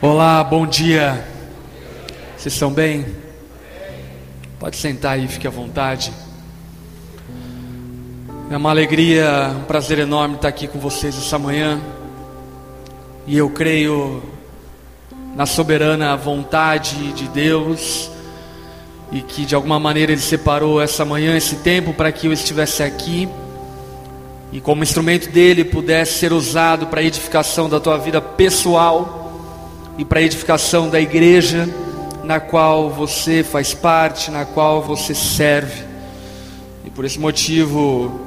Olá, bom dia. Vocês estão bem? Pode sentar aí, fique à vontade. É uma alegria, um prazer enorme estar aqui com vocês essa manhã. E eu creio na soberana vontade de Deus e que de alguma maneira Ele separou essa manhã, esse tempo, para que eu estivesse aqui e como instrumento dele pudesse ser usado para a edificação da tua vida pessoal e para a edificação da igreja na qual você faz parte, na qual você serve. E por esse motivo,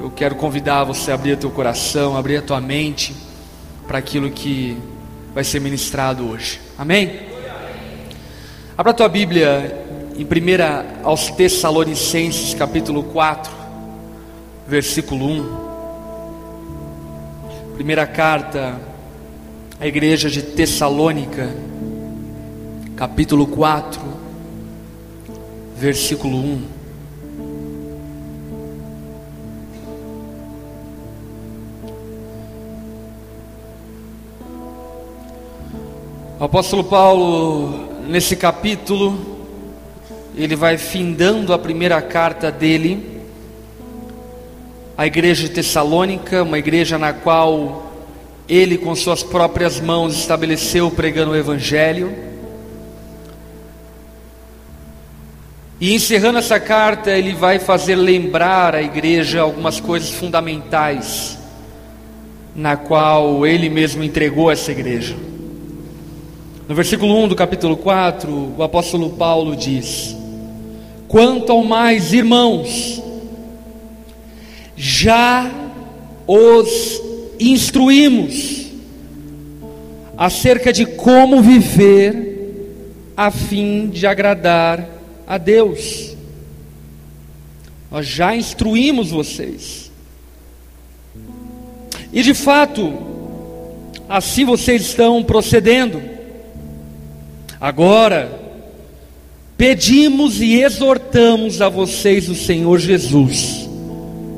eu quero convidar você a abrir teu coração, abrir a tua mente para aquilo que vai ser ministrado hoje. Amém? Abra a tua Bíblia em 1 aos Tessalonicenses, capítulo 4, versículo 1. Primeira carta à igreja de Tessalônica, capítulo 4, versículo 1. O apóstolo Paulo, nesse capítulo, ele vai findando a primeira carta dele à igreja de Tessalônica, uma igreja na qual ele, com suas próprias mãos, estabeleceu pregando o Evangelho. E encerrando essa carta, ele vai fazer lembrar à igreja algumas coisas fundamentais, na qual ele mesmo entregou essa igreja. No versículo 1 do capítulo 4, o apóstolo Paulo diz: Quanto ao mais, irmãos, já os instruímos acerca de como viver a fim de agradar a Deus. Nós já instruímos vocês. E de fato, assim vocês estão procedendo. Agora, pedimos e exortamos a vocês o Senhor Jesus,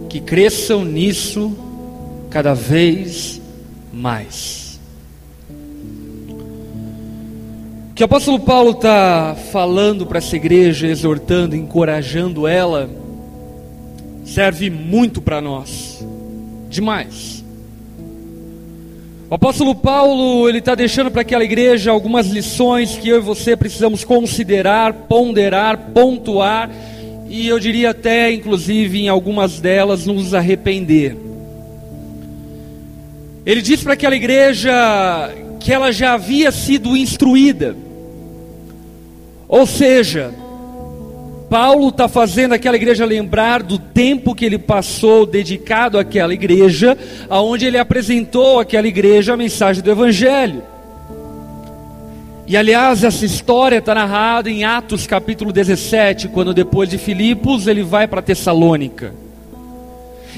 que cresçam nisso cada vez mais. O que o apóstolo Paulo está falando para essa igreja, exortando, encorajando ela, serve muito para nós, demais. O apóstolo Paulo, ele está deixando para aquela igreja algumas lições que eu e você precisamos considerar, ponderar, pontuar, e eu diria até, inclusive, em algumas delas, nos arrepender. Ele diz para aquela igreja que ela já havia sido instruída, ou seja, Paulo está fazendo aquela igreja lembrar do tempo que ele passou dedicado àquela igreja, aonde ele apresentou àquela igreja a mensagem do Evangelho. E aliás, essa história está narrada em Atos capítulo 17, quando depois de Filipos ele vai para Tessalônica.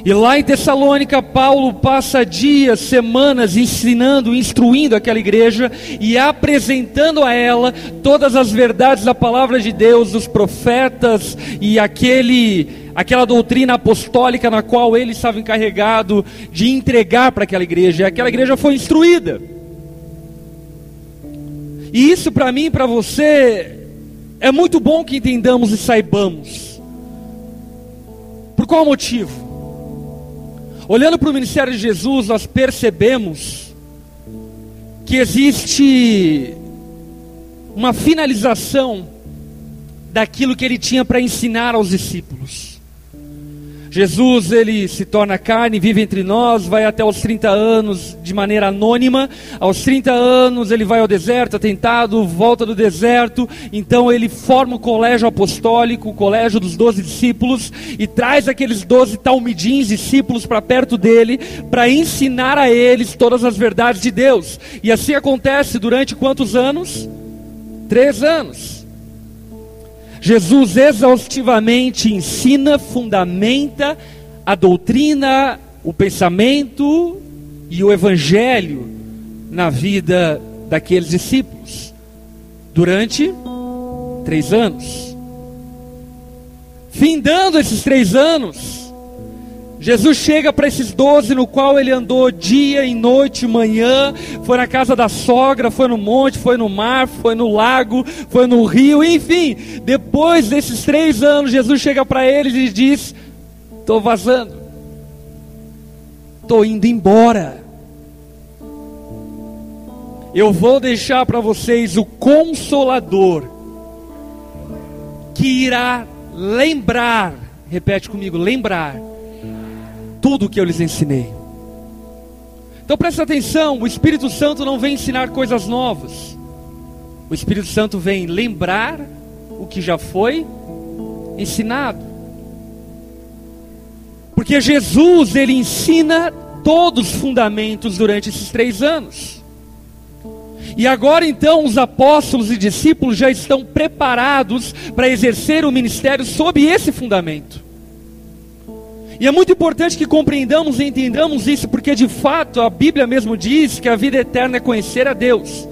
E lá em Tessalônica, Paulo passa dias, semanas ensinando, instruindo aquela igreja e apresentando a ela todas as verdades da palavra de Deus, dos profetas e aquele aquela doutrina apostólica na qual ele estava encarregado de entregar para aquela igreja. E aquela igreja foi instruída. E isso para mim para você é muito bom que entendamos e saibamos. Por qual motivo? Olhando para o ministério de Jesus, nós percebemos que existe uma finalização daquilo que ele tinha para ensinar aos discípulos. Jesus, ele se torna carne, vive entre nós, vai até os 30 anos de maneira anônima. Aos 30 anos ele vai ao deserto, atentado, volta do deserto. Então ele forma o colégio apostólico, o colégio dos doze discípulos, e traz aqueles doze talmidins, discípulos, para perto dele, para ensinar a eles todas as verdades de Deus. E assim acontece durante quantos anos? Três anos. Jesus exaustivamente ensina, fundamenta a doutrina, o pensamento e o evangelho na vida daqueles discípulos. durante três anos. Findando esses três anos, Jesus chega para esses doze, no qual ele andou dia e noite, manhã, foi na casa da sogra, foi no monte, foi no mar, foi no lago, foi no rio, enfim. Depois desses três anos, Jesus chega para eles e diz: Estou vazando, estou indo embora. Eu vou deixar para vocês o consolador, que irá lembrar, repete comigo, lembrar tudo o que eu lhes ensinei. Então presta atenção, o Espírito Santo não vem ensinar coisas novas. O Espírito Santo vem lembrar o que já foi ensinado. Porque Jesus, ele ensina todos os fundamentos durante esses três anos. E agora então os apóstolos e discípulos já estão preparados para exercer o ministério sob esse fundamento. E é muito importante que compreendamos e entendamos isso, porque de fato a Bíblia mesmo diz que a vida eterna é conhecer a Deus.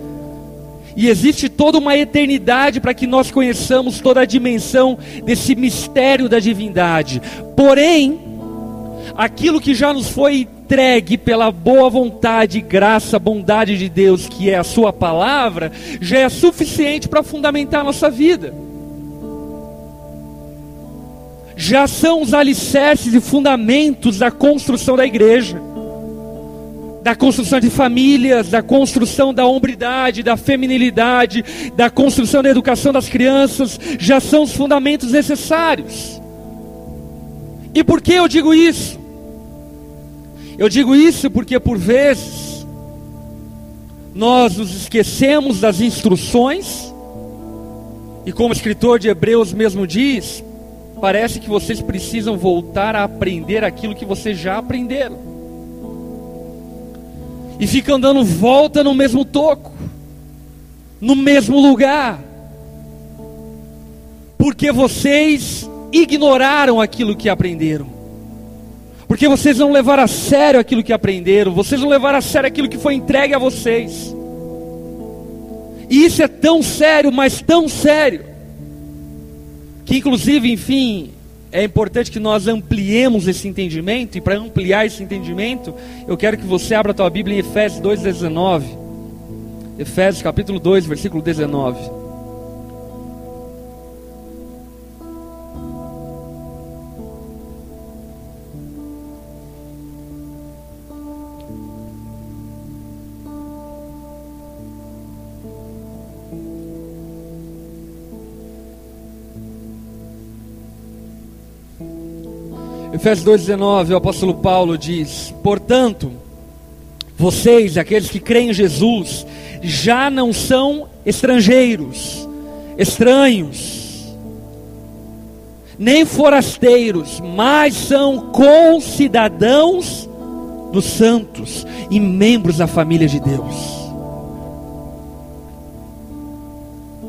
E existe toda uma eternidade para que nós conheçamos toda a dimensão desse mistério da divindade. Porém, aquilo que já nos foi entregue pela boa vontade, graça, bondade de Deus, que é a Sua palavra, já é suficiente para fundamentar a nossa vida. Já são os alicerces e fundamentos da construção da igreja, da construção de famílias, da construção da hombridade, da feminilidade, da construção da educação das crianças, já são os fundamentos necessários. E por que eu digo isso? Eu digo isso porque por vezes nós nos esquecemos das instruções, e como o escritor de Hebreus mesmo diz, parece que vocês precisam voltar a aprender aquilo que vocês já aprenderam. E ficam dando volta no mesmo toco, no mesmo lugar, porque vocês ignoraram aquilo que aprenderam porque vocês não levaram a sério aquilo que aprenderam, vocês não levaram a sério aquilo que foi entregue a vocês. E isso é tão sério, mas tão sério, que inclusive, enfim, é importante que nós ampliemos esse entendimento, e para ampliar esse entendimento, eu quero que você abra a tua Bíblia em Efésios 2,19. Efésios capítulo 2, versículo 19. Efésios 2,19, o apóstolo Paulo diz: Portanto, vocês, aqueles que creem em Jesus, já não são estrangeiros, estranhos, nem forasteiros, mas são concidadãos dos santos e membros da família de Deus.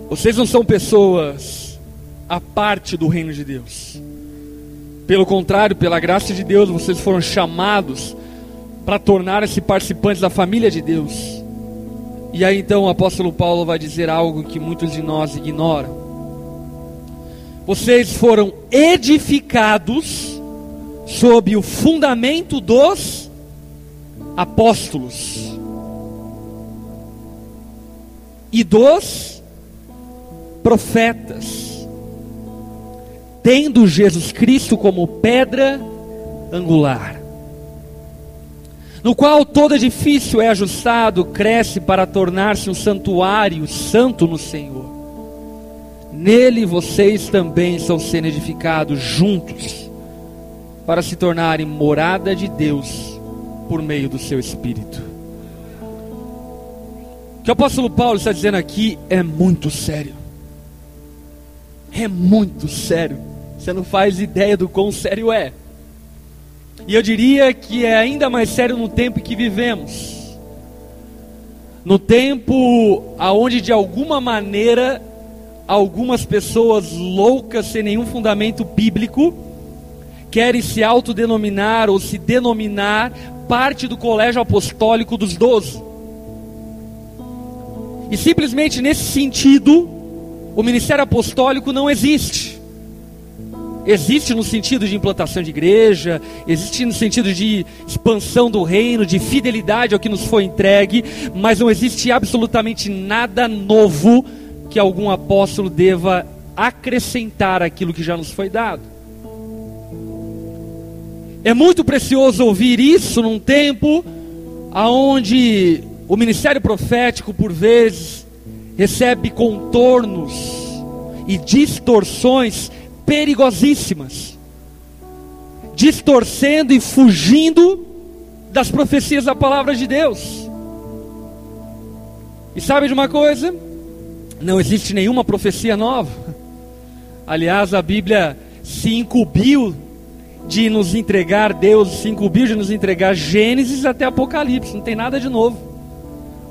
Vocês não são pessoas à parte do reino de Deus. Pelo contrário, pela graça de Deus, vocês foram chamados para tornar-se participantes da família de Deus. E aí então o apóstolo Paulo vai dizer algo que muitos de nós ignoram. Vocês foram edificados sob o fundamento dos apóstolos e dos profetas tendo Jesus Cristo como pedra angular, no qual todo edifício é ajustado, cresce para tornar-se um santuário santo no Senhor. Nele vocês também estão sendo edificados juntos, para se tornarem morada de Deus por meio do seu Espírito. O que o apóstolo Paulo está dizendo aqui é muito sério. É muito sério. Você não faz ideia do quão sério é. E eu diria que é ainda mais sério no tempo em que vivemos. No tempo aonde de alguma maneira algumas pessoas loucas sem nenhum fundamento bíblico querem se autodenominar ou se denominar parte do colégio apostólico dos doze. E simplesmente nesse sentido, o ministério apostólico não existe. Existe no sentido de implantação de igreja, existe no sentido de expansão do reino, de fidelidade ao que nos foi entregue, mas não existe absolutamente nada novo que algum apóstolo deva acrescentar aquilo que já nos foi dado. É muito precioso ouvir isso num tempo aonde o ministério profético por vezes recebe contornos e distorções perigosíssimas, distorcendo e fugindo das profecias da palavra de Deus. E sabe de uma coisa? Não existe nenhuma profecia nova. Aliás, a Bíblia se incumbiu de nos entregar, Deus se incumbiu de nos entregar Gênesis até Apocalipse, não tem nada de novo.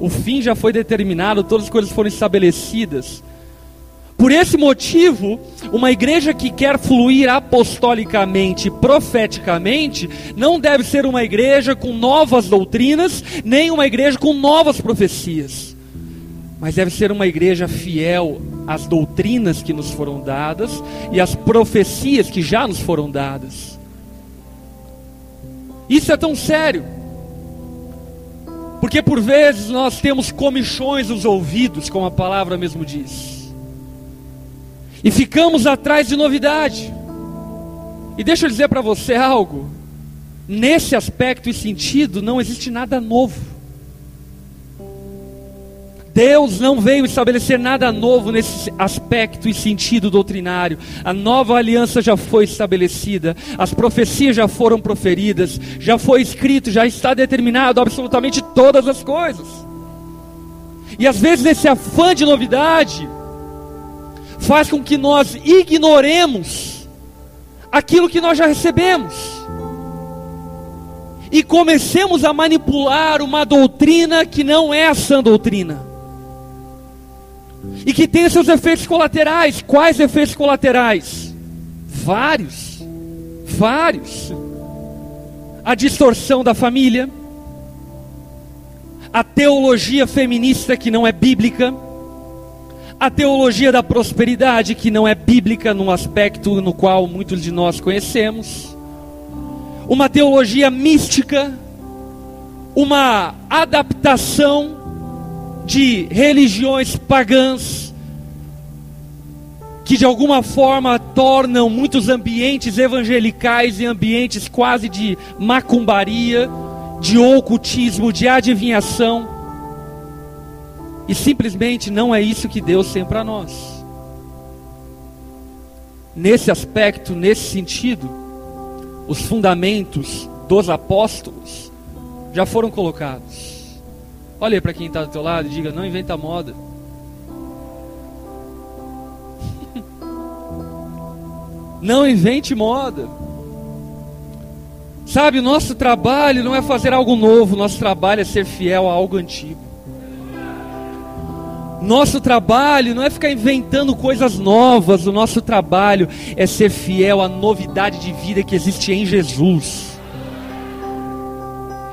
O fim já foi determinado, todas as coisas foram estabelecidas. Por esse motivo, uma igreja que quer fluir apostolicamente, profeticamente, não deve ser uma igreja com novas doutrinas, nem uma igreja com novas profecias mas deve ser uma igreja fiel às doutrinas que nos foram dadas e às profecias que já nos foram dadas. Isso é tão sério, porque por vezes nós temos comichões nos ouvidos, como a palavra mesmo diz, e ficamos atrás de novidade. E deixa eu dizer para você algo: nesse aspecto e sentido, não existe nada novo. Deus não veio estabelecer nada novo nesse aspecto e sentido doutrinário. A nova aliança já foi estabelecida, as profecias já foram proferidas, já foi escrito, já está determinado absolutamente todas as coisas. E às vezes esse afã de novidade faz com que nós ignoremos aquilo que nós já recebemos. E comecemos a manipular uma doutrina que não é a sã doutrina e que tem seus efeitos colaterais. Quais efeitos colaterais? Vários, vários. A distorção da família, a teologia feminista que não é bíblica, a teologia da prosperidade que não é bíblica no aspecto no qual muitos de nós conhecemos, uma teologia mística, uma adaptação de religiões pagãs que de alguma forma tornam muitos ambientes evangelicais e ambientes quase de macumbaria, de ocultismo, de adivinhação. E simplesmente não é isso que Deus tem para nós. Nesse aspecto, nesse sentido, os fundamentos dos apóstolos já foram colocados. Olha para quem está do teu lado e diga: não inventa moda. não invente moda. Sabe, o nosso trabalho não é fazer algo novo, nosso trabalho é ser fiel a algo antigo. Nosso trabalho não é ficar inventando coisas novas, o nosso trabalho é ser fiel à novidade de vida que existe em Jesus.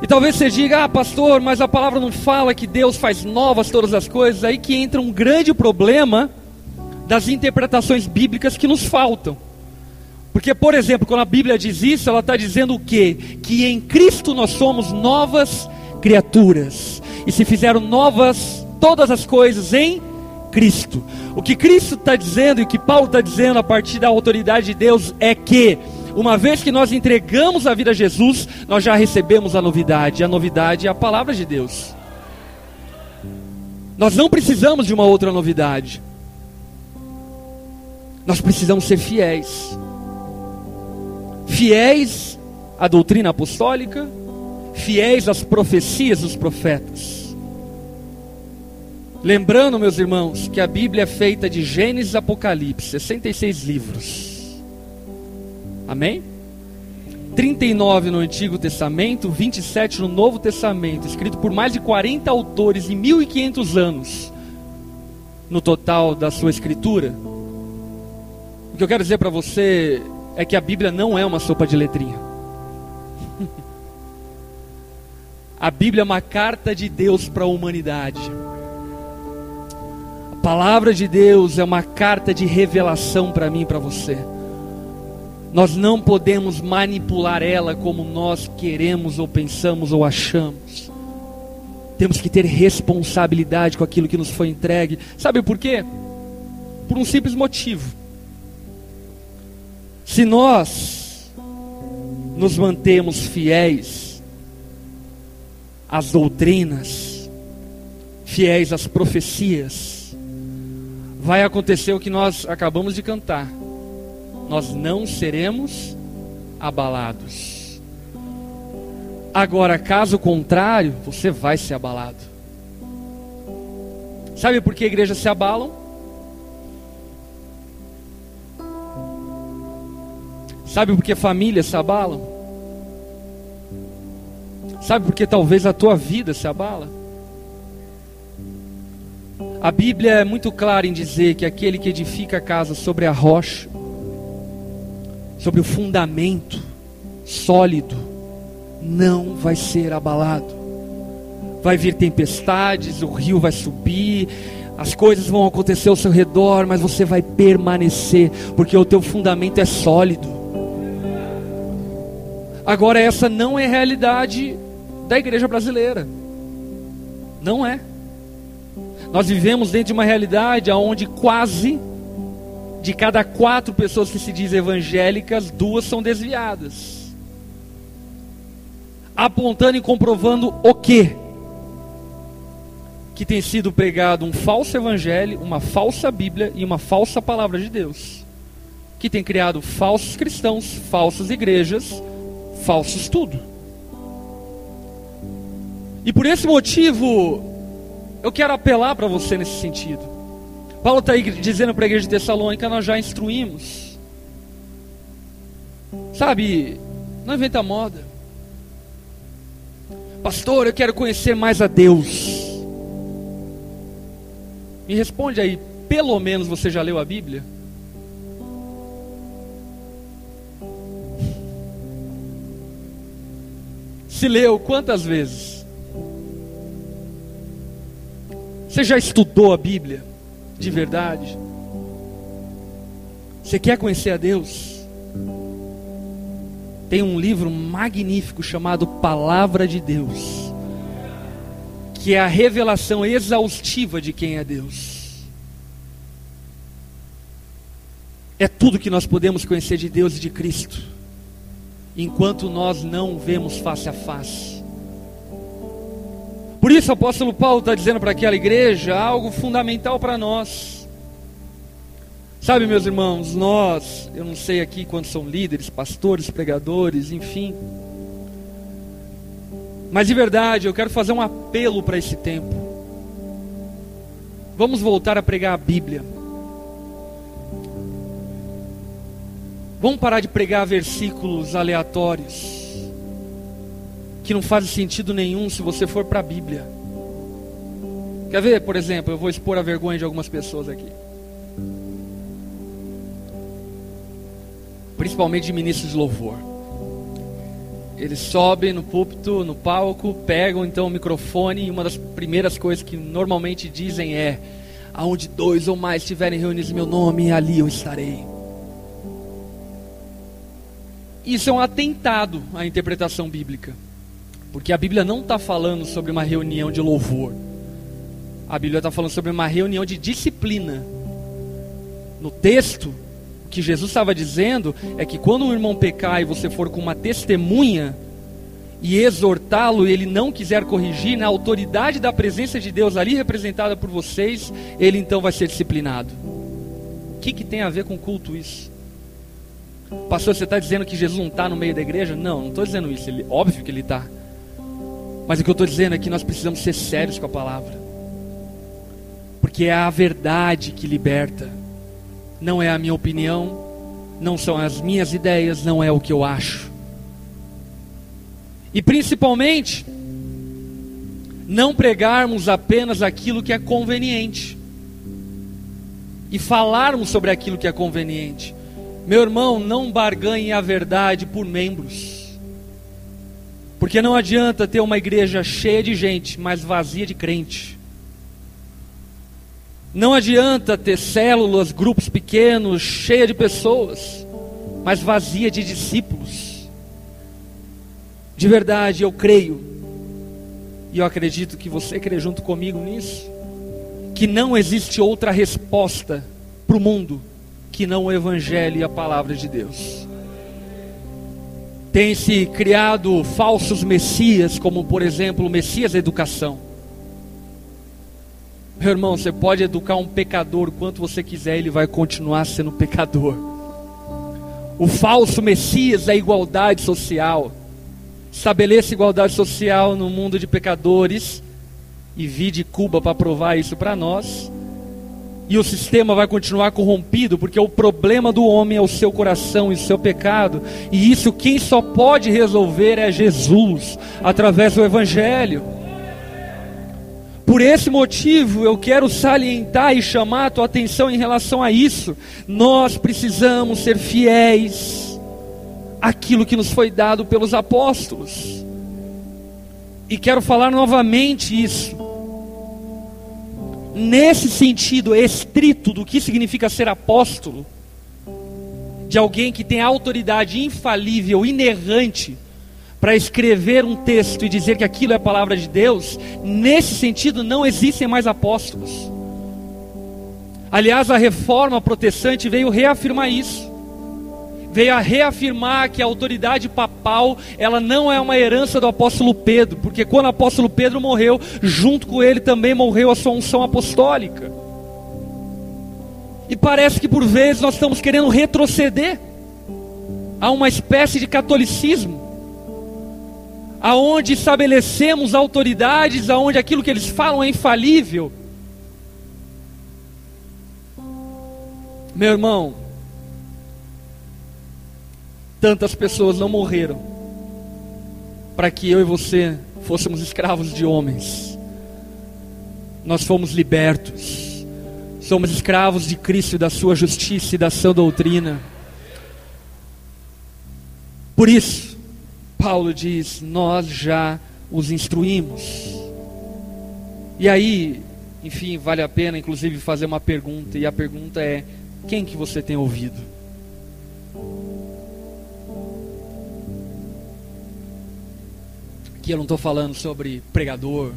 E talvez você diga, ah, pastor, mas a palavra não fala que Deus faz novas todas as coisas. Aí que entra um grande problema das interpretações bíblicas que nos faltam. Porque, por exemplo, quando a Bíblia diz isso, ela está dizendo o quê? Que em Cristo nós somos novas criaturas. E se fizeram novas todas as coisas em Cristo. O que Cristo está dizendo e que Paulo está dizendo a partir da autoridade de Deus é que uma vez que nós entregamos a vida a Jesus, nós já recebemos a novidade. A novidade é a palavra de Deus. Nós não precisamos de uma outra novidade. Nós precisamos ser fiéis. Fiéis à doutrina apostólica, fiéis às profecias dos profetas. Lembrando, meus irmãos, que a Bíblia é feita de Gênesis e Apocalipse, 66 livros. Amém? 39 no Antigo Testamento, 27 no Novo Testamento, escrito por mais de 40 autores em 1500 anos no total da sua escritura. O que eu quero dizer para você é que a Bíblia não é uma sopa de letrinha. a Bíblia é uma carta de Deus para a humanidade. Palavra de Deus é uma carta de revelação para mim e para você. Nós não podemos manipular ela como nós queremos ou pensamos ou achamos. Temos que ter responsabilidade com aquilo que nos foi entregue. Sabe por quê? Por um simples motivo. Se nós nos mantemos fiéis às doutrinas, fiéis às profecias, vai acontecer o que nós acabamos de cantar nós não seremos abalados. Agora, caso contrário, você vai ser abalado. Sabe por que igrejas se abalam? Sabe por que famílias se abalam? Sabe por que talvez a tua vida se abala? A Bíblia é muito clara em dizer que aquele que edifica a casa sobre a rocha, sobre o fundamento sólido, não vai ser abalado. Vai vir tempestades, o rio vai subir, as coisas vão acontecer ao seu redor, mas você vai permanecer, porque o teu fundamento é sólido. Agora, essa não é a realidade da igreja brasileira. Não é. Nós vivemos dentro de uma realidade onde quase de cada quatro pessoas que se dizem evangélicas, duas são desviadas. Apontando e comprovando o quê? Que tem sido pregado um falso evangelho, uma falsa Bíblia e uma falsa palavra de Deus. Que tem criado falsos cristãos, falsas igrejas, falsos tudo. E por esse motivo, eu quero apelar para você nesse sentido. Paulo está aí dizendo para a igreja de Tessalônica: nós já instruímos. Sabe, não inventa moda. Pastor, eu quero conhecer mais a Deus. Me responde aí, pelo menos você já leu a Bíblia? Se leu quantas vezes? Você já estudou a Bíblia? de verdade? Você quer conhecer a Deus? Tem um livro magnífico chamado Palavra de Deus, que é a revelação exaustiva de quem é Deus. É tudo que nós podemos conhecer de Deus e de Cristo, enquanto nós não vemos face a face. Por isso o apóstolo Paulo está dizendo para aquela igreja algo fundamental para nós. Sabe, meus irmãos, nós, eu não sei aqui quantos são líderes, pastores, pregadores, enfim. Mas de verdade, eu quero fazer um apelo para esse tempo. Vamos voltar a pregar a Bíblia. Vamos parar de pregar versículos aleatórios que não faz sentido nenhum se você for para a Bíblia. Quer ver, por exemplo, eu vou expor a vergonha de algumas pessoas aqui. Principalmente de ministros de louvor. Eles sobem no púlpito, no palco, pegam então o microfone e uma das primeiras coisas que normalmente dizem é: aonde dois ou mais estiverem reunidos em meu nome, ali eu estarei. Isso é um atentado à interpretação bíblica. Porque a Bíblia não está falando sobre uma reunião de louvor. A Bíblia está falando sobre uma reunião de disciplina. No texto, o que Jesus estava dizendo é que quando um irmão pecar e você for com uma testemunha e exortá-lo e ele não quiser corrigir, na autoridade da presença de Deus ali representada por vocês, ele então vai ser disciplinado. O que, que tem a ver com culto isso? Pastor, você está dizendo que Jesus não está no meio da igreja? Não, não estou dizendo isso. Ele, óbvio que ele está. Mas o que eu estou dizendo é que nós precisamos ser sérios com a palavra. Porque é a verdade que liberta. Não é a minha opinião, não são as minhas ideias, não é o que eu acho. E principalmente, não pregarmos apenas aquilo que é conveniente. E falarmos sobre aquilo que é conveniente. Meu irmão, não barganhe a verdade por membros. Porque não adianta ter uma igreja cheia de gente, mas vazia de crente. Não adianta ter células, grupos pequenos, cheia de pessoas, mas vazia de discípulos. De verdade, eu creio, e eu acredito que você crê junto comigo nisso, que não existe outra resposta para o mundo que não o Evangelho e a palavra de Deus. Tem se criado falsos messias, como por exemplo o Messias da educação. Meu irmão, você pode educar um pecador quanto você quiser, ele vai continuar sendo pecador. O falso Messias da igualdade social. Estabeleça igualdade social no mundo de pecadores e vi de Cuba para provar isso para nós e o sistema vai continuar corrompido, porque o problema do homem é o seu coração e o seu pecado, e isso quem só pode resolver é Jesus, através do Evangelho. Por esse motivo, eu quero salientar e chamar a tua atenção em relação a isso. Nós precisamos ser fiéis àquilo que nos foi dado pelos apóstolos. E quero falar novamente isso nesse sentido estrito do que significa ser apóstolo, de alguém que tem autoridade infalível, inerrante, para escrever um texto e dizer que aquilo é a palavra de Deus, nesse sentido não existem mais apóstolos. Aliás, a reforma protestante veio reafirmar isso veio a reafirmar que a autoridade papal, ela não é uma herança do apóstolo Pedro, porque quando o apóstolo Pedro morreu, junto com ele também morreu a sua unção apostólica. E parece que por vezes nós estamos querendo retroceder a uma espécie de catolicismo, aonde estabelecemos autoridades, aonde aquilo que eles falam é infalível. Meu irmão, Tantas pessoas não morreram para que eu e você fôssemos escravos de homens. Nós fomos libertos. Somos escravos de Cristo da sua justiça e da sua doutrina. Por isso, Paulo diz: Nós já os instruímos. E aí, enfim, vale a pena inclusive fazer uma pergunta, e a pergunta é: quem que você tem ouvido? Aqui eu não estou falando sobre pregador.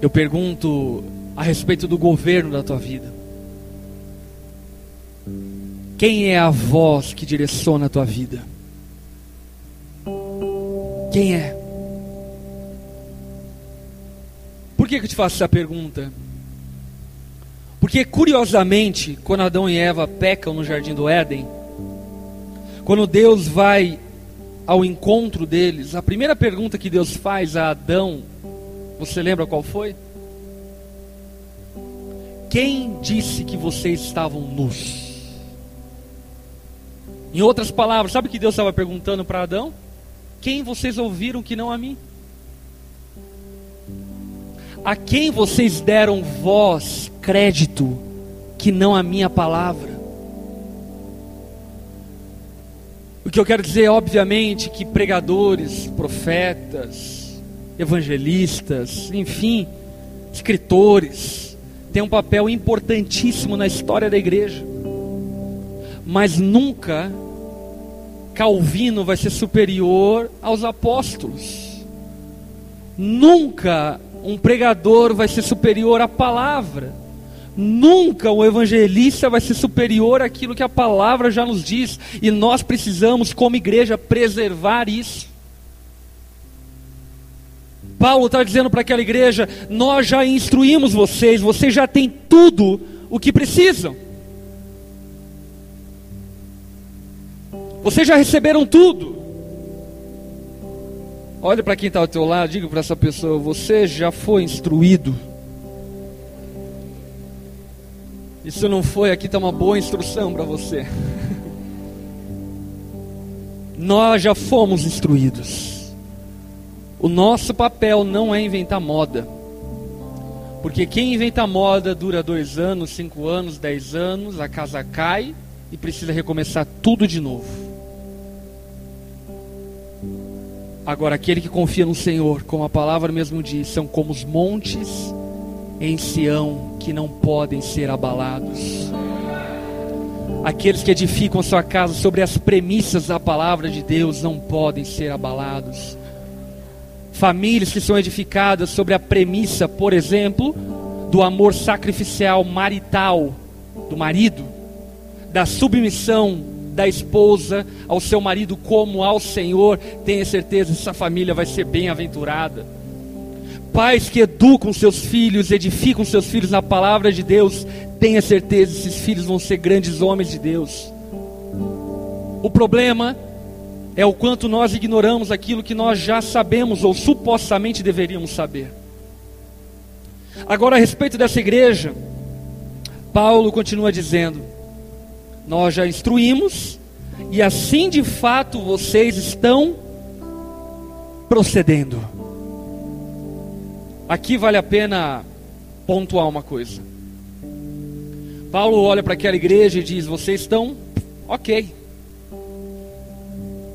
Eu pergunto a respeito do governo da tua vida. Quem é a voz que direciona a tua vida? Quem é? Por que, que eu te faço essa pergunta? Porque, curiosamente, quando Adão e Eva pecam no jardim do Éden, quando Deus vai ao encontro deles, a primeira pergunta que Deus faz a Adão, você lembra qual foi? Quem disse que vocês estavam nus? Em outras palavras, sabe o que Deus estava perguntando para Adão? Quem vocês ouviram que não a mim? A quem vocês deram voz, crédito, que não a minha palavra? O que eu quero dizer, obviamente, que pregadores, profetas, evangelistas, enfim, escritores, têm um papel importantíssimo na história da igreja. Mas nunca Calvino vai ser superior aos apóstolos. Nunca um pregador vai ser superior à palavra. Nunca o evangelista vai ser superior àquilo que a palavra já nos diz, e nós precisamos, como igreja, preservar isso. Paulo está dizendo para aquela igreja: Nós já instruímos vocês, vocês já têm tudo o que precisam. Vocês já receberam tudo. Olha para quem está ao teu lado, diga para essa pessoa: Você já foi instruído. Se não foi, aqui está uma boa instrução para você. Nós já fomos instruídos. O nosso papel não é inventar moda. Porque quem inventa moda dura dois anos, cinco anos, dez anos, a casa cai e precisa recomeçar tudo de novo. Agora, aquele que confia no Senhor, como a palavra mesmo diz, são como os montes em Sião que não podem ser abalados. Aqueles que edificam sua casa sobre as premissas da palavra de Deus não podem ser abalados. Famílias que são edificadas sobre a premissa, por exemplo, do amor sacrificial marital do marido, da submissão da esposa ao seu marido como ao Senhor, tenha certeza, essa família vai ser bem-aventurada. Pais que educam seus filhos, edificam seus filhos na palavra de Deus, tenha certeza, esses filhos vão ser grandes homens de Deus. O problema é o quanto nós ignoramos aquilo que nós já sabemos ou supostamente deveríamos saber. Agora, a respeito dessa igreja, Paulo continua dizendo: Nós já instruímos, e assim de fato vocês estão procedendo. Aqui vale a pena pontuar uma coisa. Paulo olha para aquela igreja e diz: Vocês estão ok,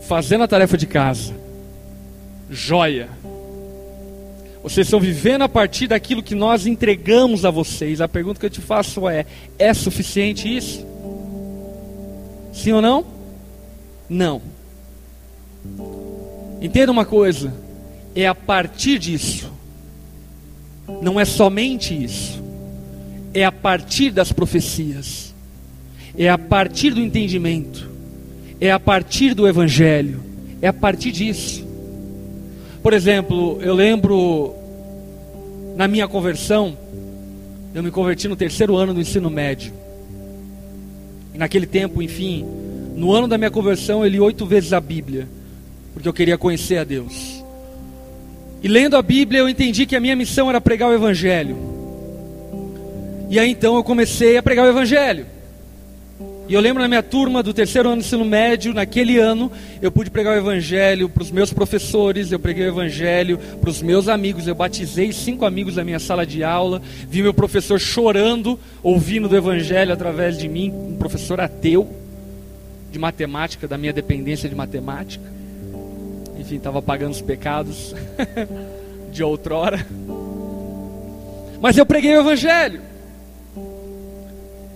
fazendo a tarefa de casa, joia. Vocês estão vivendo a partir daquilo que nós entregamos a vocês. A pergunta que eu te faço é: é suficiente isso? Sim ou não? Não. Entenda uma coisa: é a partir disso, não é somente isso, é a partir das profecias, é a partir do entendimento, é a partir do Evangelho, é a partir disso. Por exemplo, eu lembro na minha conversão, eu me converti no terceiro ano do ensino médio. E naquele tempo, enfim, no ano da minha conversão, eu li oito vezes a Bíblia, porque eu queria conhecer a Deus. E lendo a Bíblia, eu entendi que a minha missão era pregar o Evangelho. E aí então eu comecei a pregar o Evangelho. E eu lembro na minha turma do terceiro ano do ensino médio, naquele ano, eu pude pregar o evangelho para os meus professores, eu preguei o evangelho para os meus amigos, eu batizei cinco amigos da minha sala de aula, vi meu professor chorando, ouvindo do evangelho através de mim, um professor ateu de matemática, da minha dependência de matemática. Estava pagando os pecados de outrora. Mas eu preguei o evangelho.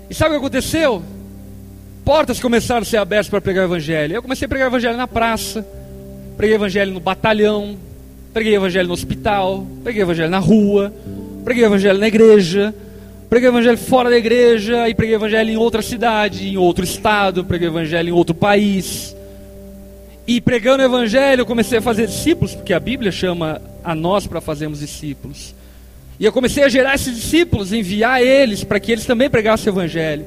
E sabe o que aconteceu? portas começaram a ser abertas para pregar o evangelho. Eu comecei a pregar o evangelho na praça, preguei o evangelho no batalhão, preguei o evangelho no hospital, preguei o evangelho na rua, preguei o evangelho na igreja, preguei o evangelho fora da igreja, e preguei o evangelho em outra cidade, em outro estado, preguei o evangelho em outro país. E pregando o evangelho, eu comecei a fazer discípulos, porque a Bíblia chama a nós para fazermos discípulos. E eu comecei a gerar esses discípulos, enviar eles para que eles também pregassem o evangelho.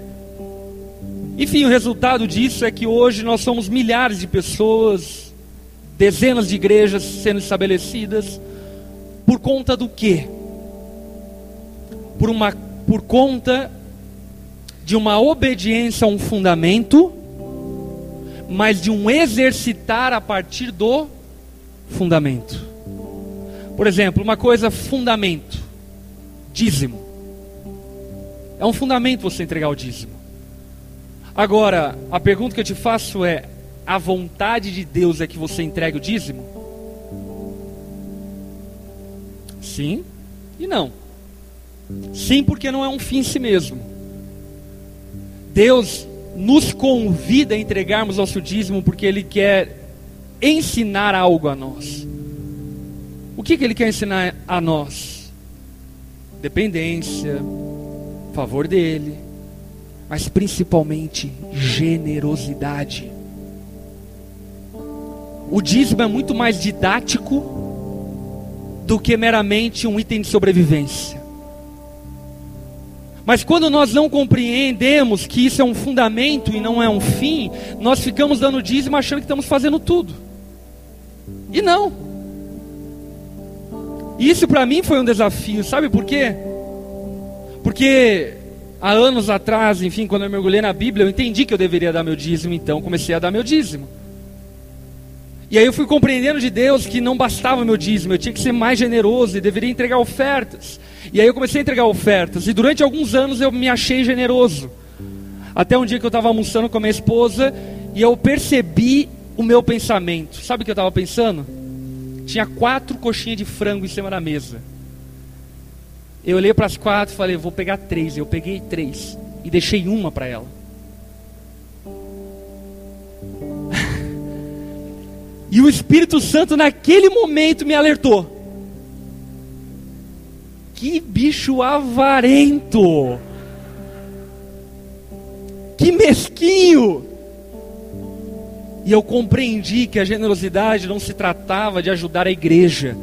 Enfim, o resultado disso é que hoje nós somos milhares de pessoas, dezenas de igrejas sendo estabelecidas, por conta do quê? Por, uma, por conta de uma obediência a um fundamento, mas de um exercitar a partir do fundamento. Por exemplo, uma coisa fundamento, dízimo. É um fundamento você entregar o dízimo. Agora, a pergunta que eu te faço é: a vontade de Deus é que você entregue o dízimo? Sim e não. Sim, porque não é um fim em si mesmo. Deus nos convida a entregarmos nosso dízimo porque Ele quer ensinar algo a nós. O que, que Ele quer ensinar a nós? Dependência, favor dEle mas principalmente generosidade. O dízimo é muito mais didático do que meramente um item de sobrevivência. Mas quando nós não compreendemos que isso é um fundamento e não é um fim, nós ficamos dando dízimo achando que estamos fazendo tudo. E não. Isso para mim foi um desafio, sabe por quê? Porque há anos atrás, enfim, quando eu mergulhei na Bíblia, eu entendi que eu deveria dar meu dízimo, então comecei a dar meu dízimo. E aí eu fui compreendendo de Deus que não bastava meu dízimo, eu tinha que ser mais generoso e deveria entregar ofertas. E aí eu comecei a entregar ofertas, e durante alguns anos eu me achei generoso. Até um dia que eu estava almoçando com a minha esposa e eu percebi o meu pensamento. Sabe o que eu estava pensando? Tinha quatro coxinhas de frango em cima da mesa. Eu olhei para as quatro e falei, vou pegar três. Eu peguei três e deixei uma para ela. E o Espírito Santo naquele momento me alertou. Que bicho avarento! Que mesquinho! E eu compreendi que a generosidade não se tratava de ajudar a igreja,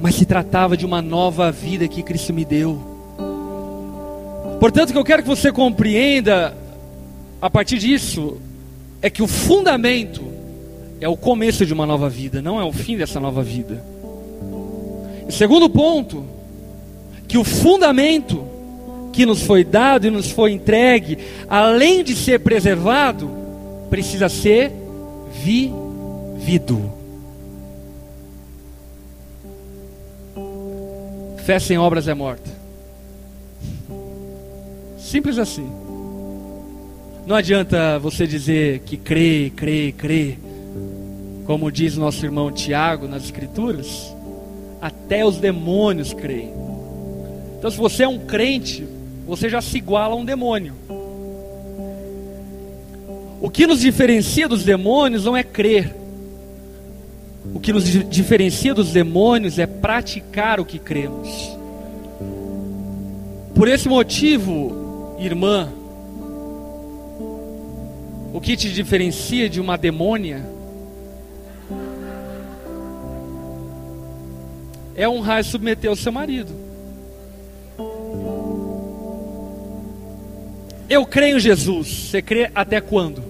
mas se tratava de uma nova vida que Cristo me deu. Portanto, o que eu quero que você compreenda a partir disso é que o fundamento é o começo de uma nova vida, não é o fim dessa nova vida. E segundo ponto, que o fundamento que nos foi dado e nos foi entregue, além de ser preservado, precisa ser vivido. Fé sem obras é morta. Simples assim. Não adianta você dizer que crê, crê, crê, como diz nosso irmão Tiago nas Escrituras, até os demônios creem. Então, se você é um crente, você já se iguala a um demônio. O que nos diferencia dos demônios não é crer. O que nos diferencia dos demônios é praticar o que cremos. Por esse motivo, irmã, o que te diferencia de uma demônia é honrar e submeter ao seu marido. Eu creio em Jesus. Você crê até quando?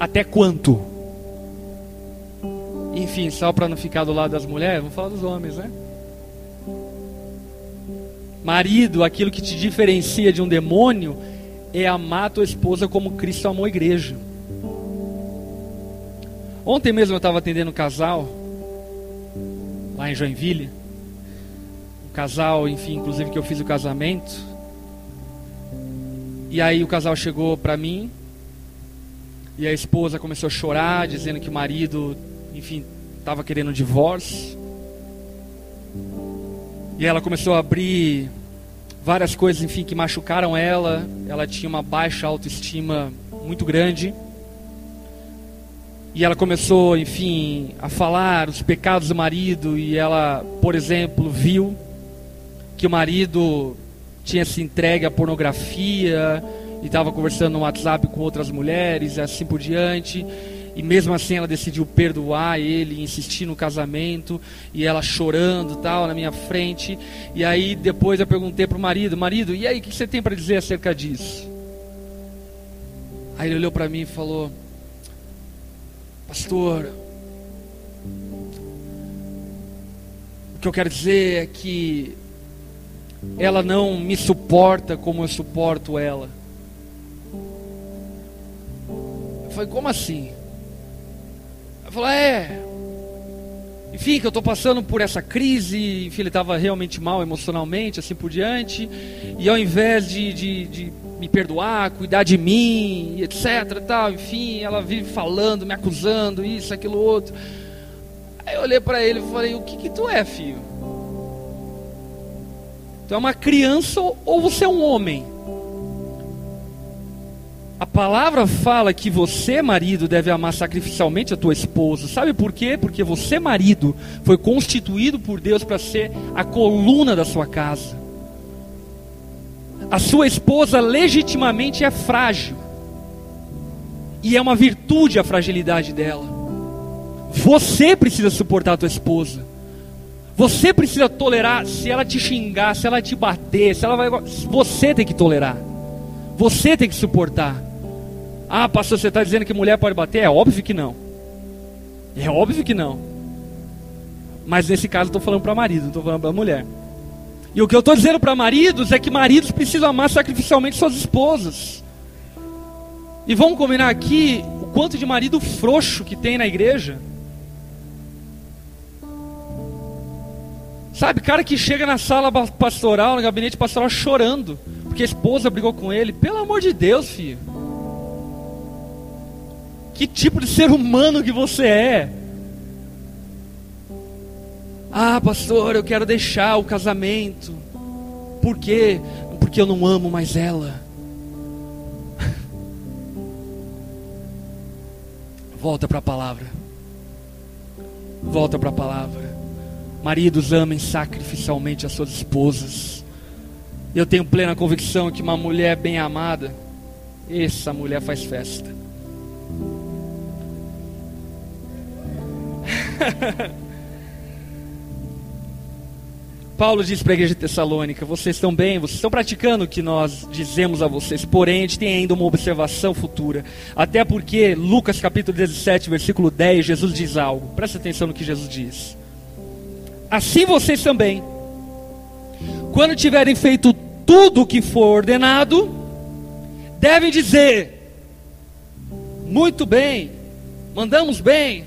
Até quanto? Enfim, só para não ficar do lado das mulheres, vamos falar dos homens, né? Marido, aquilo que te diferencia de um demônio é amar a tua esposa como Cristo amou a igreja. Ontem mesmo eu estava atendendo um casal, lá em Joinville. Um casal, enfim, inclusive que eu fiz o casamento. E aí o casal chegou para mim e a esposa começou a chorar, dizendo que o marido, enfim, estava querendo um divórcio. E ela começou a abrir várias coisas, enfim, que machucaram ela. Ela tinha uma baixa autoestima muito grande. E ela começou, enfim, a falar os pecados do marido. E ela, por exemplo, viu que o marido tinha se entregue à pornografia e estava conversando no WhatsApp com outras mulheres e assim por diante. E mesmo assim ela decidiu perdoar ele, insistir no casamento, e ela chorando tal na minha frente. E aí depois eu perguntei para o marido: Marido, e aí o que você tem para dizer acerca disso? Aí ele olhou para mim e falou: Pastor, o que eu quero dizer é que ela não me suporta como eu suporto ela. Eu falei, como assim? Ela falou, é. Enfim, que eu estou passando por essa crise, enfim, ele estava realmente mal emocionalmente, assim por diante, e ao invés de, de, de me perdoar, cuidar de mim, etc, tal, enfim, ela vive falando, me acusando, isso, aquilo, outro. Aí eu olhei para ele e falei, o que que tu é, filho? Tu é uma criança ou você é um homem? A palavra fala que você, marido, deve amar sacrificialmente a tua esposa. Sabe por quê? Porque você, marido, foi constituído por Deus para ser a coluna da sua casa. A sua esposa legitimamente é frágil. E é uma virtude a fragilidade dela. Você precisa suportar a tua esposa. Você precisa tolerar se ela te xingar, se ela te bater, se ela vai. Você tem que tolerar. Você tem que suportar. Ah, pastor, você está dizendo que mulher pode bater? É óbvio que não. É óbvio que não. Mas nesse caso eu estou falando para marido, não estou falando para mulher. E o que eu estou dizendo para maridos é que maridos precisam amar sacrificialmente suas esposas. E vamos combinar aqui o quanto de marido frouxo que tem na igreja. Sabe, cara que chega na sala pastoral, no gabinete pastoral chorando, porque a esposa brigou com ele. Pelo amor de Deus, filho. Que tipo de ser humano que você é? Ah, pastor, eu quero deixar o casamento. Por quê? Porque eu não amo mais ela. Volta para a palavra. Volta para a palavra. Maridos, amem sacrificialmente as suas esposas. Eu tenho plena convicção que uma mulher bem amada, essa mulher faz festa. Paulo diz para a igreja de Tessalônica: vocês estão bem, vocês estão praticando o que nós dizemos a vocês, porém a gente tem ainda uma observação futura. Até porque Lucas capítulo 17, versículo 10, Jesus diz algo. Presta atenção no que Jesus diz. Assim vocês também, quando tiverem feito tudo o que for ordenado, devem dizer: Muito bem, mandamos bem.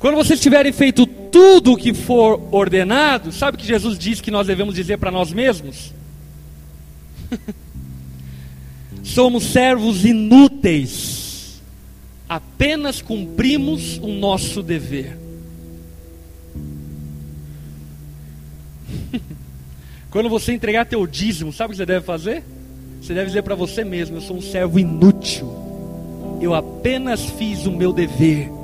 Quando vocês tiverem feito tudo o que for ordenado, sabe o que Jesus diz que nós devemos dizer para nós mesmos? Somos servos inúteis, apenas cumprimos o nosso dever. Quando você entregar teu dízimo, sabe o que você deve fazer? Você deve dizer para você mesmo: Eu sou um servo inútil, eu apenas fiz o meu dever.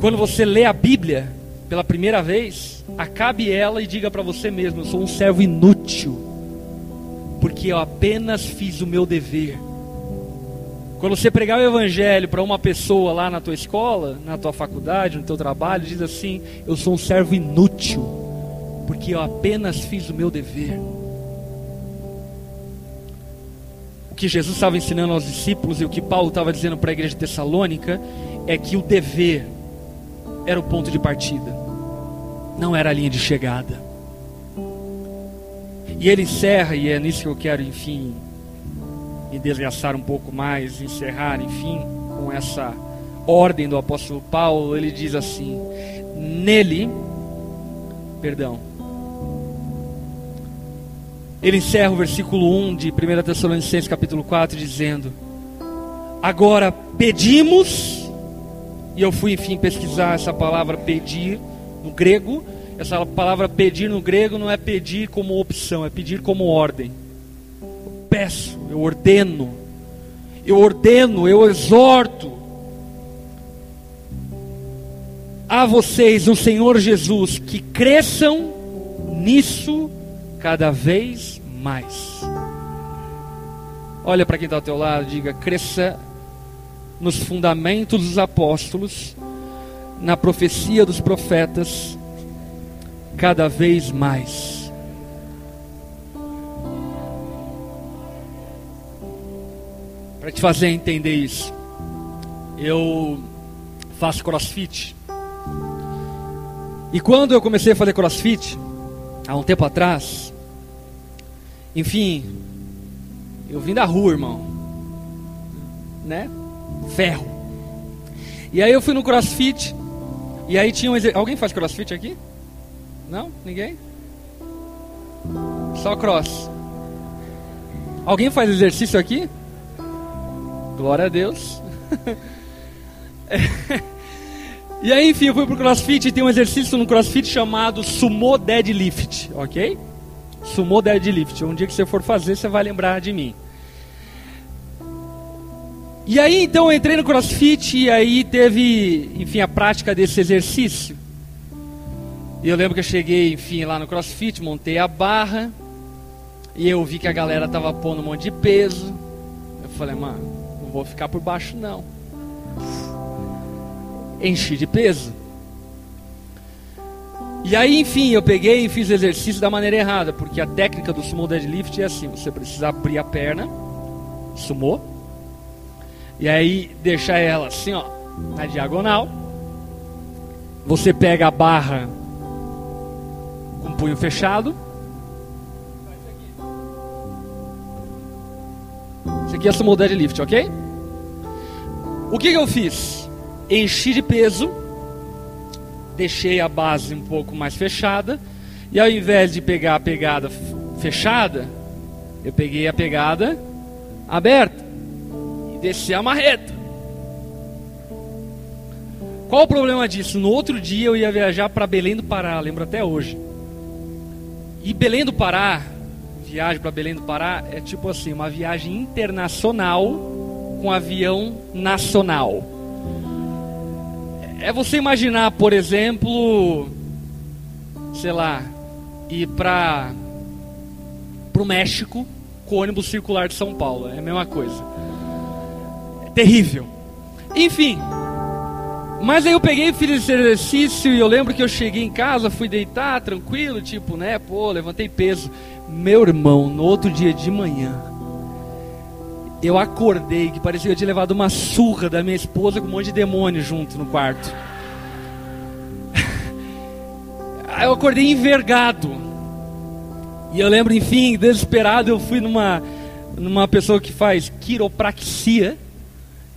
Quando você lê a Bíblia pela primeira vez, acabe ela e diga para você mesmo: Eu sou um servo inútil, porque eu apenas fiz o meu dever. Quando você pregar o Evangelho para uma pessoa lá na tua escola, na tua faculdade, no teu trabalho, diz assim: Eu sou um servo inútil, porque eu apenas fiz o meu dever. O que Jesus estava ensinando aos discípulos e o que Paulo estava dizendo para a igreja de Tessalônica é que o dever era o ponto de partida, não era a linha de chegada. E ele encerra, e é nisso que eu quero, enfim, me desgastar um pouco mais, encerrar, enfim, com essa ordem do apóstolo Paulo. Ele diz assim: Nele, perdão, ele encerra o versículo 1 de 1 Tessalonicenses capítulo 4 dizendo: Agora pedimos e eu fui, enfim, pesquisar essa palavra pedir no grego. Essa palavra pedir no grego não é pedir como opção, é pedir como ordem. Eu peço, eu ordeno, eu ordeno, eu exorto a vocês no Senhor Jesus que cresçam nisso cada vez mais. Olha para quem está ao teu lado, diga: cresça nos fundamentos dos apóstolos, na profecia dos profetas, cada vez mais. Para te fazer entender isso, eu faço crossfit. E quando eu comecei a fazer crossfit, há um tempo atrás, enfim, eu vim da rua, irmão, né? Ferro. E aí eu fui no crossfit. E aí tinha um exer... Alguém faz crossfit aqui? Não? Ninguém? Só cross. Alguém faz exercício aqui? Glória a Deus. e aí, enfim, eu fui pro crossfit e tem um exercício no crossfit chamado Sumo Deadlift, ok? Sumo Deadlift. Um dia que você for fazer, você vai lembrar de mim. E aí então eu entrei no crossfit e aí teve, enfim, a prática desse exercício. E eu lembro que eu cheguei, enfim, lá no crossfit, montei a barra. E eu vi que a galera tava pondo um monte de peso. Eu falei, mano, não vou ficar por baixo não. Enchi de peso. E aí, enfim, eu peguei e fiz o exercício da maneira errada, porque a técnica do sumo deadlift é assim: você precisa abrir a perna, sumou, e aí deixa ela assim, ó, na diagonal. Você pega a barra com o punho fechado. Isso aqui é sumo deadlift, ok? O que, que eu fiz? Enchi de peso, deixei a base um pouco mais fechada, e ao invés de pegar a pegada fechada, eu peguei a pegada aberta descer a marreta. Qual o problema disso? No outro dia eu ia viajar para Belém do Pará, lembro até hoje. E Belém do Pará, viagem para Belém do Pará, é tipo assim, uma viagem internacional com avião nacional. É você imaginar, por exemplo, sei lá, ir para o México com ônibus circular de São Paulo. É a mesma coisa. Terrível. Enfim. Mas aí eu peguei fiz esse exercício e eu lembro que eu cheguei em casa, fui deitar tranquilo, tipo, né, pô, levantei peso. Meu irmão, no outro dia de manhã, eu acordei que parecia que eu tinha levado uma surra da minha esposa com um monte de demônio junto no quarto. Aí eu acordei envergado. E eu lembro, enfim, desesperado, eu fui numa, numa pessoa que faz quiropraxia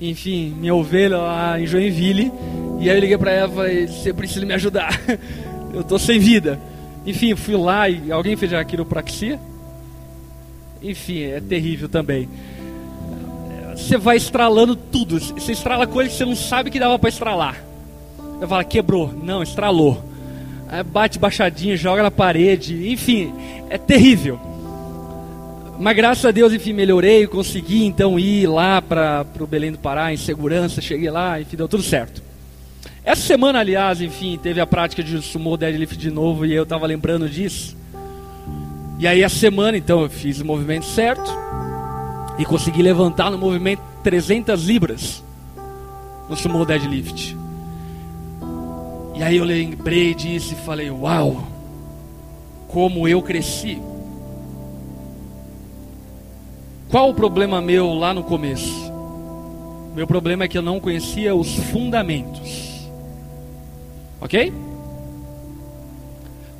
enfim, minha ovelha lá em Joinville. E aí eu liguei para ela e Você precisa me ajudar, eu tô sem vida. Enfim, fui lá e alguém fez a quiropraxia. Enfim, é terrível também. Você vai estralando tudo. Você estrala coisas que você não sabe que dava para estralar. Eu falo, quebrou. Não, estralou. Aí bate baixadinho, joga na parede. Enfim, é terrível. Mas graças a Deus, enfim, melhorei, consegui então ir lá para o Belém do Pará em segurança, cheguei lá, enfim, deu tudo certo. Essa semana, aliás, enfim, teve a prática de sumo deadlift de novo e eu estava lembrando disso. E aí a semana, então, eu fiz o movimento certo e consegui levantar no movimento 300 libras no sumo deadlift. E aí eu lembrei disso e falei, uau, como eu cresci. Qual o problema meu lá no começo? Meu problema é que eu não conhecia os fundamentos. Ok?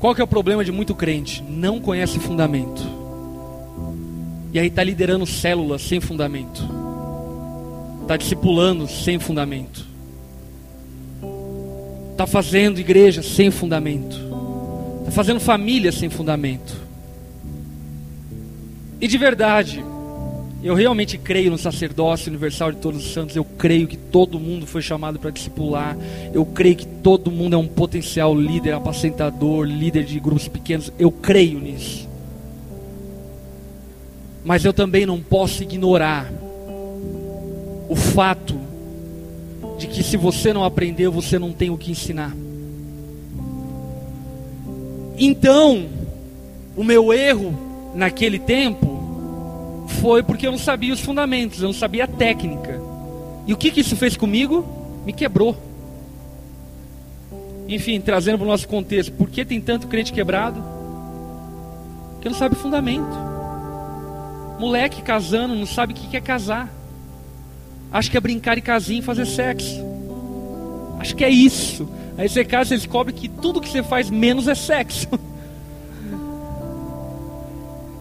Qual que é o problema de muito crente? Não conhece fundamento. E aí está liderando células sem fundamento. Está discipulando sem fundamento. Está fazendo igreja sem fundamento. Está fazendo família sem fundamento. E de verdade, eu realmente creio no sacerdócio universal de todos os santos. Eu creio que todo mundo foi chamado para discipular. Eu creio que todo mundo é um potencial líder, apacentador, líder de grupos pequenos. Eu creio nisso. Mas eu também não posso ignorar o fato de que se você não aprendeu, você não tem o que ensinar. Então, o meu erro naquele tempo foi porque eu não sabia os fundamentos, eu não sabia a técnica. E o que, que isso fez comigo? Me quebrou. Enfim, trazendo para o nosso contexto, por que tem tanto crente quebrado? Porque não sabe fundamento. Moleque casando, não sabe o que é casar. Acha que é brincar de casinha e fazer sexo. Acho que é isso. Aí você casa, você descobre que tudo que você faz menos é sexo.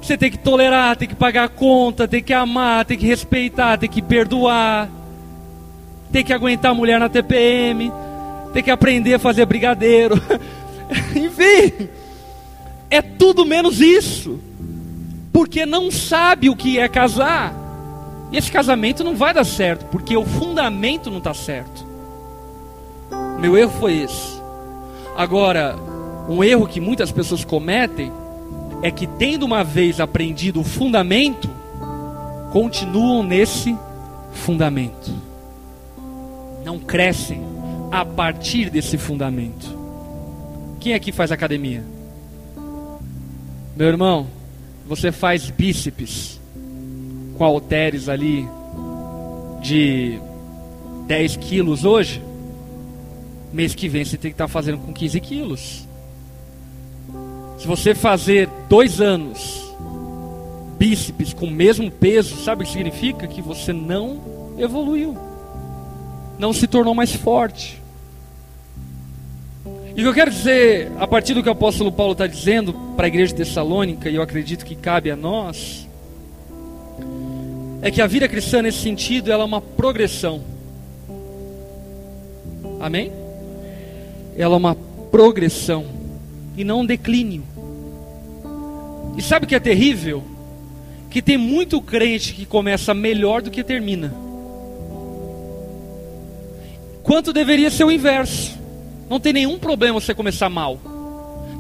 Você tem que tolerar, tem que pagar a conta, tem que amar, tem que respeitar, tem que perdoar, tem que aguentar a mulher na TPM, tem que aprender a fazer brigadeiro. Enfim, é tudo menos isso. Porque não sabe o que é casar. E esse casamento não vai dar certo, porque o fundamento não está certo. Meu erro foi esse. Agora, um erro que muitas pessoas cometem é que, tendo uma vez aprendido o fundamento, continuam nesse fundamento. Não crescem a partir desse fundamento. Quem aqui faz academia? Meu irmão, você faz bíceps com halteres ali de 10 quilos hoje? Mês que vem você tem que estar fazendo com 15 quilos. Se você fazer dois anos bíceps com o mesmo peso, sabe o que significa? Que você não evoluiu, não se tornou mais forte. E o que eu quero dizer, a partir do que o apóstolo Paulo está dizendo para a igreja de Tessalônica, e eu acredito que cabe a nós, é que a vida cristã nesse sentido ela é uma progressão. Amém? Ela é uma progressão e não um declínio. E sabe o que é terrível? Que tem muito crente que começa melhor do que termina. quanto deveria ser o inverso. Não tem nenhum problema você começar mal.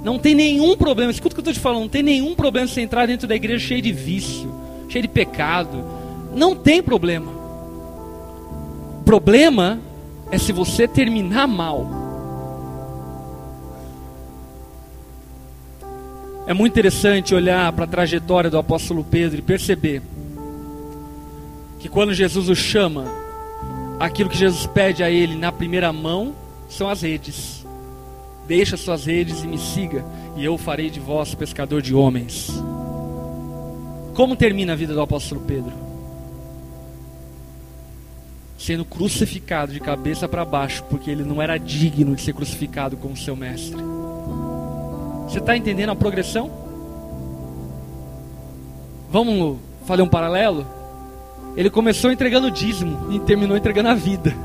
Não tem nenhum problema, escuta o que eu estou te falando, não tem nenhum problema você entrar dentro da igreja cheio de vício, cheio de pecado. Não tem problema. Problema é se você terminar mal. É muito interessante olhar para a trajetória do apóstolo Pedro e perceber que quando Jesus o chama, aquilo que Jesus pede a ele na primeira mão são as redes. Deixa suas redes e me siga, e eu farei de vós pescador de homens. Como termina a vida do apóstolo Pedro? Sendo crucificado de cabeça para baixo, porque ele não era digno de ser crucificado como seu mestre. Você está entendendo a progressão? Vamos fazer um paralelo? Ele começou entregando dízimo e terminou entregando a vida.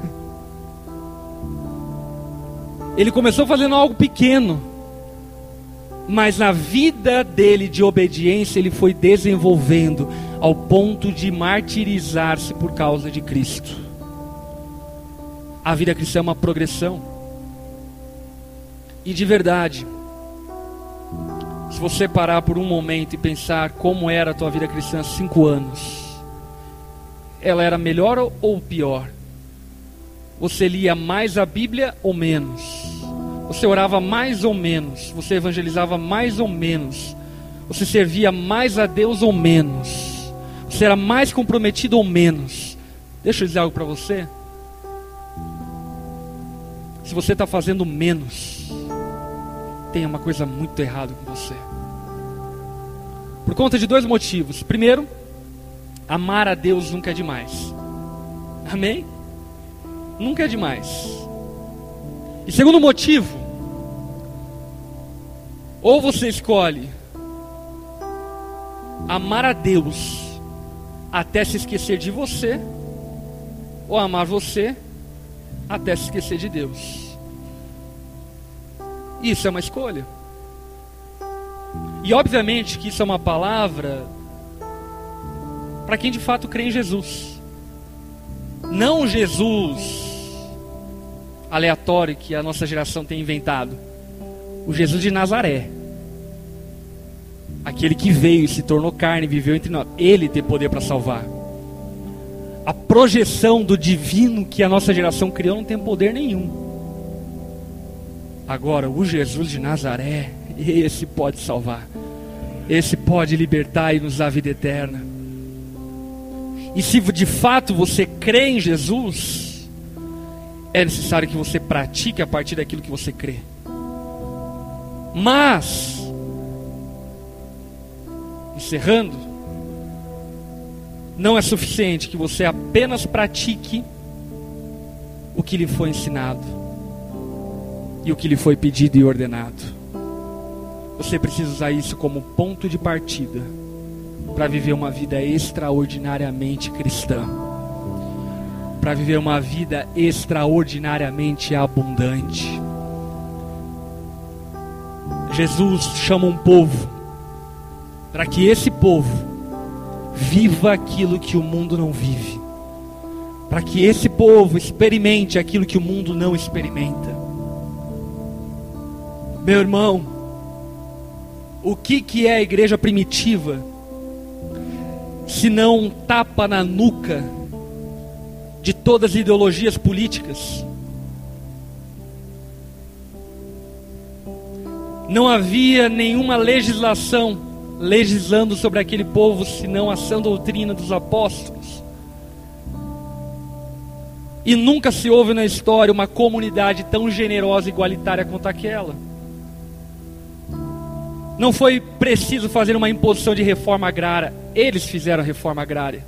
Ele começou fazendo algo pequeno, mas na vida dele de obediência ele foi desenvolvendo ao ponto de martirizar-se por causa de Cristo. A vida cristã é uma progressão. E de verdade, se você parar por um momento e pensar como era a tua vida cristã há cinco anos, ela era melhor ou pior? Você lia mais a Bíblia ou menos? Você orava mais ou menos? Você evangelizava mais ou menos? Você servia mais a Deus ou menos? Você era mais comprometido ou menos? Deixa eu dizer algo para você. Se você está fazendo menos, tem uma coisa muito errada com você. Por conta de dois motivos. Primeiro, Amar a Deus nunca é demais. Amém? Nunca é demais. E segundo motivo, ou você escolhe amar a Deus até se esquecer de você, ou amar você até se esquecer de Deus. Isso é uma escolha. E obviamente que isso é uma palavra para quem de fato crê em Jesus. Não Jesus aleatório que a nossa geração tem inventado. O Jesus de Nazaré. Aquele que veio e se tornou carne, viveu entre nós. Ele tem poder para salvar. A projeção do divino que a nossa geração criou não tem poder nenhum. Agora, o Jesus de Nazaré, esse pode salvar. Esse pode libertar e nos dar vida eterna. E se de fato você crê em Jesus, é necessário que você pratique a partir daquilo que você crê. Mas, encerrando, não é suficiente que você apenas pratique o que lhe foi ensinado e o que lhe foi pedido e ordenado. Você precisa usar isso como ponto de partida para viver uma vida extraordinariamente cristã, para viver uma vida extraordinariamente abundante. Jesus chama um povo para que esse povo viva aquilo que o mundo não vive, para que esse povo experimente aquilo que o mundo não experimenta. Meu irmão, o que, que é a igreja primitiva? se não um tapa na nuca de todas as ideologias políticas. Não havia nenhuma legislação legislando sobre aquele povo senão a sã doutrina dos apóstolos. E nunca se houve na história uma comunidade tão generosa e igualitária quanto aquela. Não foi preciso fazer uma imposição de reforma agrária. Eles fizeram a reforma agrária.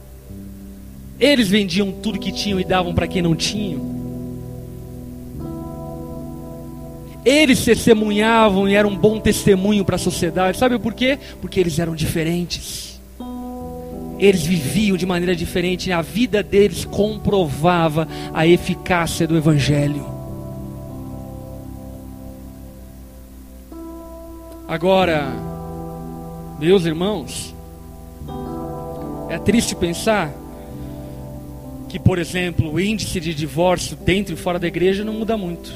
Eles vendiam tudo que tinham e davam para quem não tinha. Eles testemunhavam e eram um bom testemunho para a sociedade. Sabe por quê? Porque eles eram diferentes. Eles viviam de maneira diferente. E a vida deles comprovava a eficácia do Evangelho. Agora, meus irmãos, é triste pensar que, por exemplo, o índice de divórcio dentro e fora da igreja não muda muito.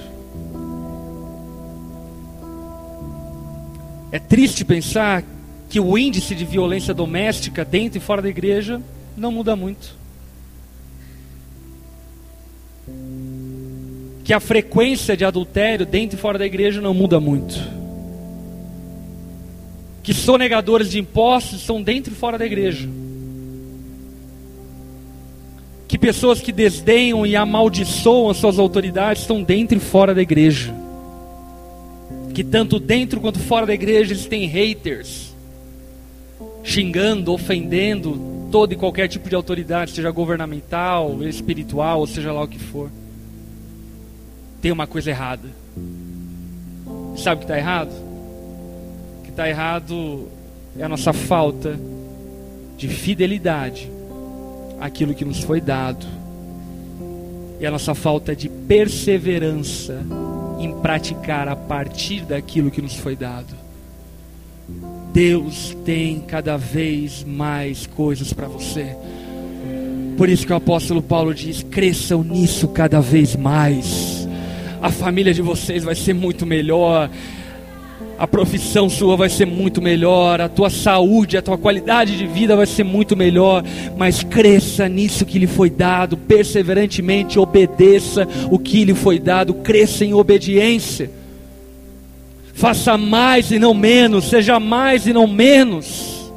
É triste pensar que o índice de violência doméstica dentro e fora da igreja não muda muito. Que a frequência de adultério dentro e fora da igreja não muda muito. Que sonegadores de impostos estão dentro e fora da igreja. Que pessoas que desdenham e amaldiçoam as suas autoridades estão dentro e fora da igreja. Que tanto dentro quanto fora da igreja eles têm haters xingando, ofendendo todo e qualquer tipo de autoridade, seja governamental, espiritual, ou seja lá o que for. Tem uma coisa errada. Sabe o que está errado? Está errado é a nossa falta de fidelidade àquilo que nos foi dado. E a nossa falta de perseverança em praticar a partir daquilo que nos foi dado. Deus tem cada vez mais coisas para você. Por isso que o apóstolo Paulo diz: cresçam nisso cada vez mais. A família de vocês vai ser muito melhor. A profissão sua vai ser muito melhor, a tua saúde, a tua qualidade de vida vai ser muito melhor, mas cresça nisso que lhe foi dado, perseverantemente obedeça o que lhe foi dado, cresça em obediência. Faça mais e não menos, seja mais e não menos.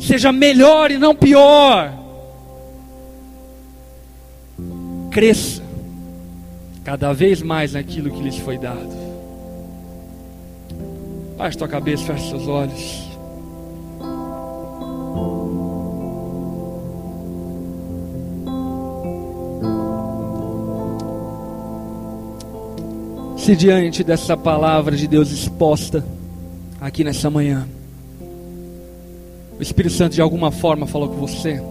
Seja melhor e não pior. Cresça cada vez mais naquilo que lhes foi dado. Baixe tua cabeça, feche seus olhos. Se diante dessa palavra de Deus exposta aqui nessa manhã, o Espírito Santo de alguma forma falou com você,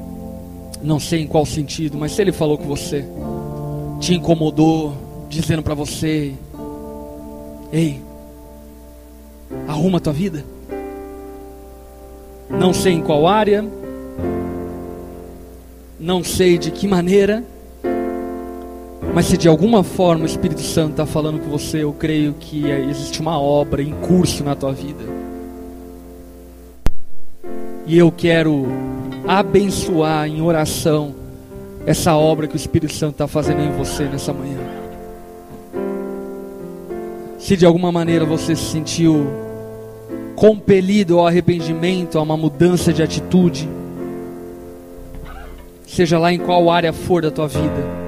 não sei em qual sentido, mas se ele falou com você, te incomodou, dizendo para você: Ei, arruma a tua vida. Não sei em qual área, não sei de que maneira, mas se de alguma forma o Espírito Santo está falando com você, eu creio que existe uma obra em curso na tua vida. E eu quero abençoar em oração essa obra que o Espírito Santo está fazendo em você nessa manhã. Se de alguma maneira você se sentiu compelido ao arrependimento, a uma mudança de atitude, seja lá em qual área for da tua vida